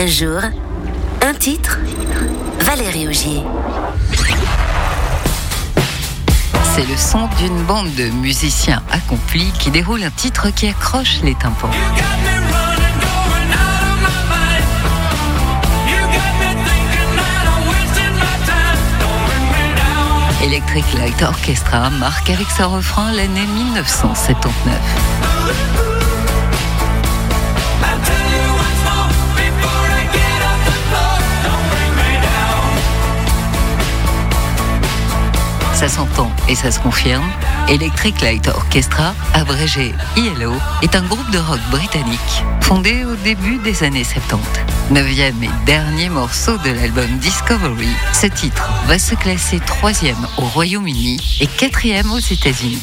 Un jour, un titre, Valérie Augier. C'est le son d'une bande de musiciens accomplis qui déroule un titre qui accroche les tympans. Electric Light Orchestra marque avec sa refrain l'année 1979. Ça s'entend et ça se confirme. Electric Light Orchestra, abrégé ELO, est un groupe de rock britannique fondé au début des années 70. Neuvième et dernier morceau de l'album Discovery, ce titre va se classer troisième au Royaume-Uni et quatrième aux États-Unis.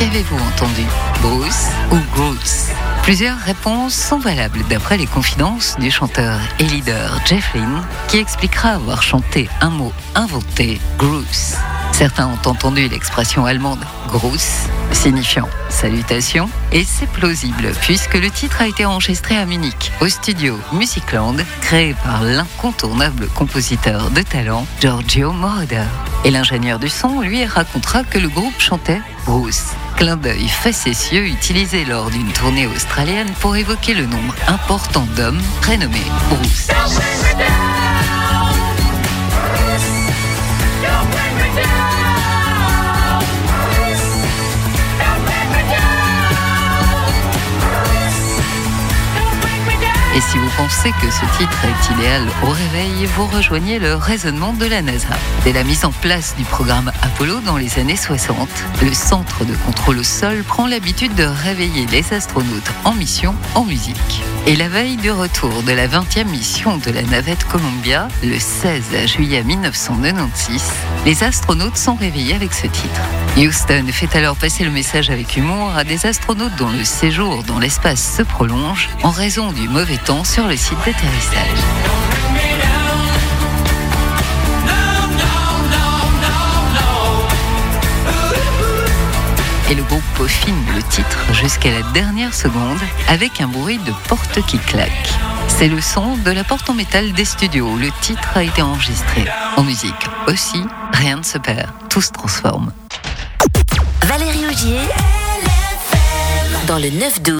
Qu'avez-vous entendu? Bruce ou Bruce Plusieurs réponses sont valables d'après les confidences du chanteur et leader Jeff Lynne qui expliquera avoir chanté un mot inventé, Bruce. Certains ont entendu l'expression allemande Gruß, signifiant salutation, et c'est plausible puisque le titre a été enregistré à Munich, au studio Musicland, créé par l'incontournable compositeur de talent Giorgio Moroder. Et l'ingénieur du son lui racontera que le groupe chantait Bruce. Clin d'œil facétieux utilisé lors d'une tournée australienne pour évoquer le nombre important d'hommes prénommés Bruce. Et si vous pensez que ce titre est idéal au réveil, vous rejoignez le raisonnement de la NASA. Dès la mise en place du programme Apollo dans les années 60, le centre de contrôle au sol prend l'habitude de réveiller les astronautes en mission en musique. Et la veille du retour de la 20e mission de la navette Columbia, le 16 juillet 1996, les astronautes sont réveillés avec ce titre. Houston fait alors passer le message avec humour à des astronautes dont le séjour dans l'espace se prolonge en raison du mauvais sur le site d'atterrissage. Et le groupe peaufine le titre jusqu'à la dernière seconde avec un bruit de porte qui claque. C'est le son de la porte en métal des studios le titre a été enregistré. En musique aussi, rien ne se perd, tout se transforme. Valérie Augier, dans le 9-12.